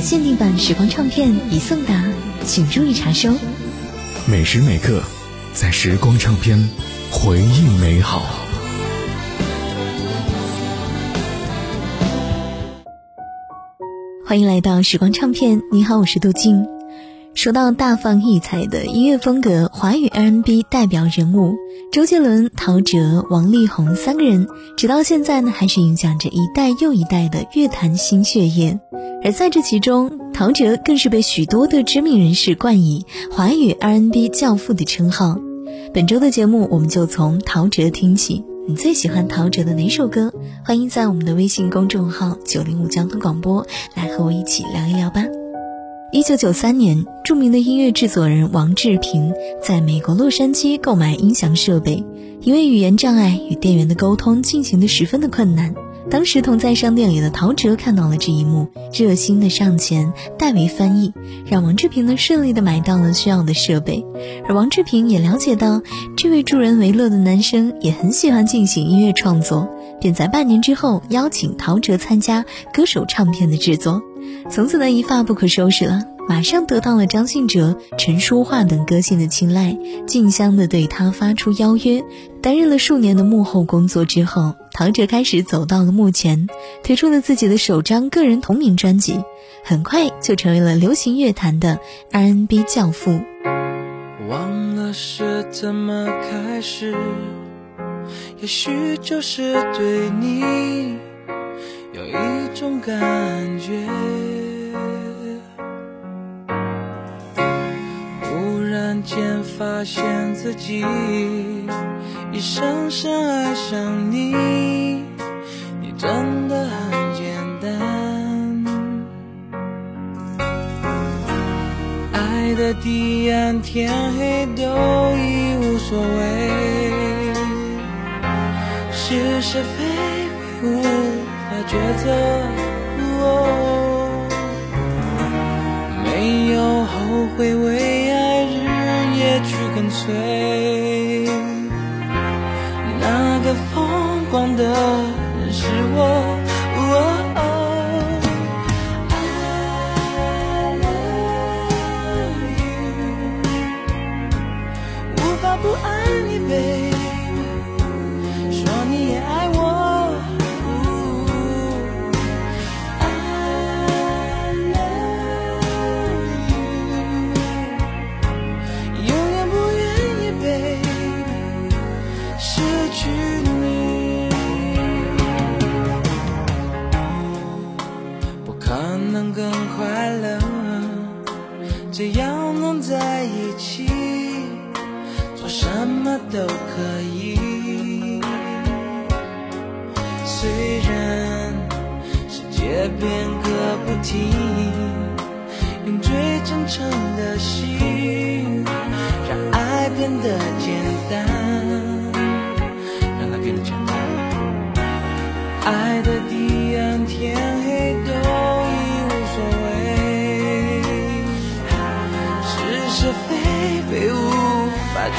的限定版时光唱片已送达，请注意查收。每时每刻，在时光唱片，回忆美好。欢迎来到时光唱片，你好，我是杜静。说到大放异彩的音乐风格，华语 R&B 代表人物周杰伦、陶喆、王力宏三个人，直到现在呢，还是影响着一代又一代的乐坛新血液。而在这其中，陶喆更是被许多的知名人士冠以华语 R&B 教父的称号。本周的节目，我们就从陶喆听起。你最喜欢陶喆的哪首歌？欢迎在我们的微信公众号“九零五交通广播”来和我一起聊一聊吧。一九九三年，著名的音乐制作人王志平在美国洛杉矶购买音响设备，因为语言障碍，与店员的沟通进行的十分的困难。当时同在商店里的陶喆看到了这一幕，热心的上前代为翻译，让王志平呢顺利的买到了需要的设备。而王志平也了解到这位助人为乐的男生也很喜欢进行音乐创作，便在半年之后邀请陶喆参加歌手唱片的制作。从此呢一发不可收拾了，马上得到了张信哲、陈淑桦等歌星的青睐，竞相的对他发出邀约。担任了数年的幕后工作之后，陶喆开始走到了幕前，推出了自己的首张个人同名专辑，很快就成为了流行乐坛的 R&B 教父。忘了是怎么开始，也许就是对你有一种感觉。间发现自己已深深爱上你，你真的很简单。爱的地暗天黑都已无所谓，是是非非无法抉择。哦没有后悔，为夜去跟随。那个疯狂的人是我。哦 I love you，无法不爱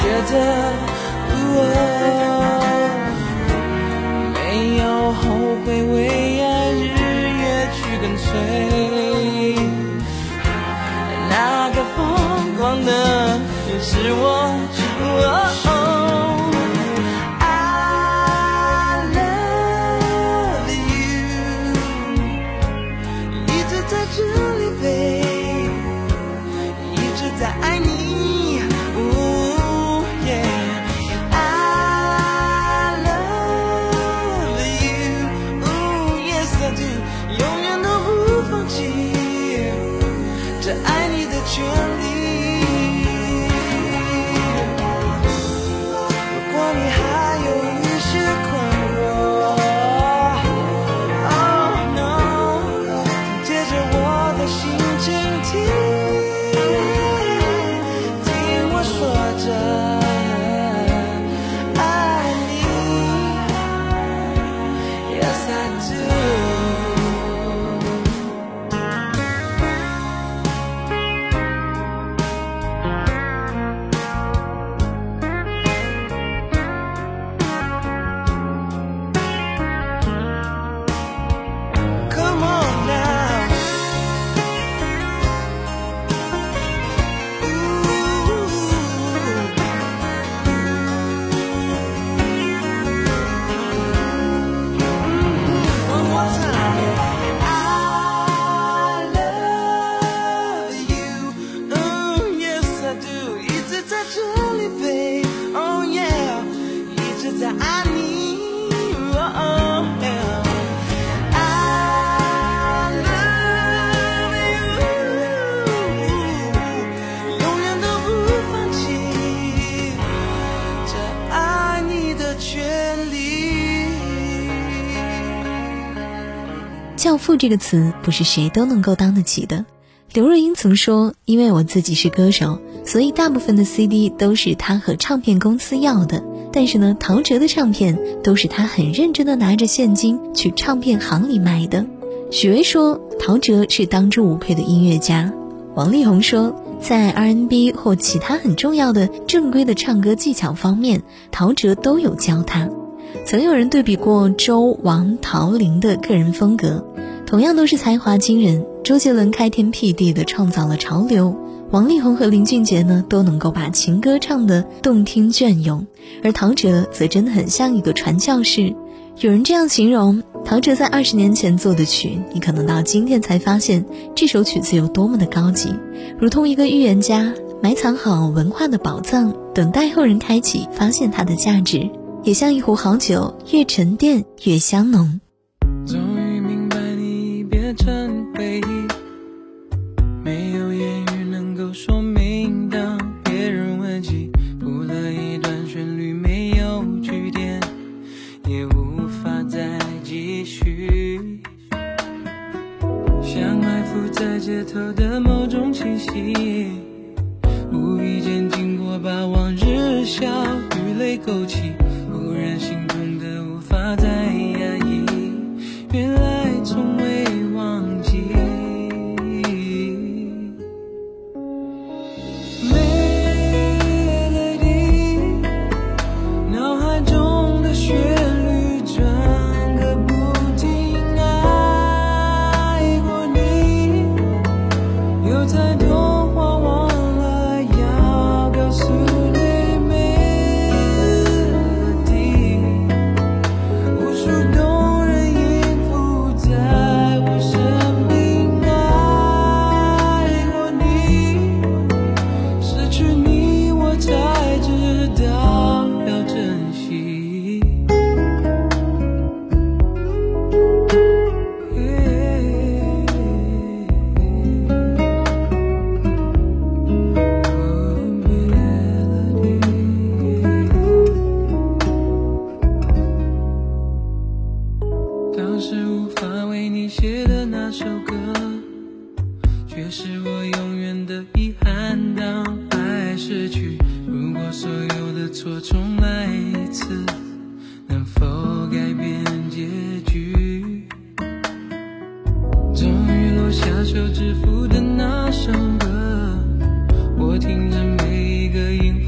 无法抉择。没有后悔，为爱日夜去跟随。那个疯狂的是我。哦 I love you，一直在这 do 教父这个词不是谁都能够当得起的。刘若英曾说：“因为我自己是歌手，所以大部分的 CD 都是他和唱片公司要的。但是呢，陶喆的唱片都是他很认真的拿着现金去唱片行里买的。”许巍说：“陶喆是当之无愧的音乐家。”王力宏说：“在 R&B 或其他很重要的正规的唱歌技巧方面，陶喆都有教他。”曾有人对比过周、王、陶、林的个人风格，同样都是才华惊人。周杰伦开天辟地的创造了潮流，王力宏和林俊杰呢都能够把情歌唱得动听隽永，而陶喆则真的很像一个传教士。有人这样形容陶喆在二十年前做的曲，你可能到今天才发现这首曲子有多么的高级，如同一个预言家埋藏好文化的宝藏，等待后人开启发现它的价值。也像一壶好酒，越沉淀越香浓。回忆我在。首歌，却是我永远的遗憾。当爱逝去，如果所有的错重来一次，能否改变结局？终于落下手指符的那首歌，我听着每一个音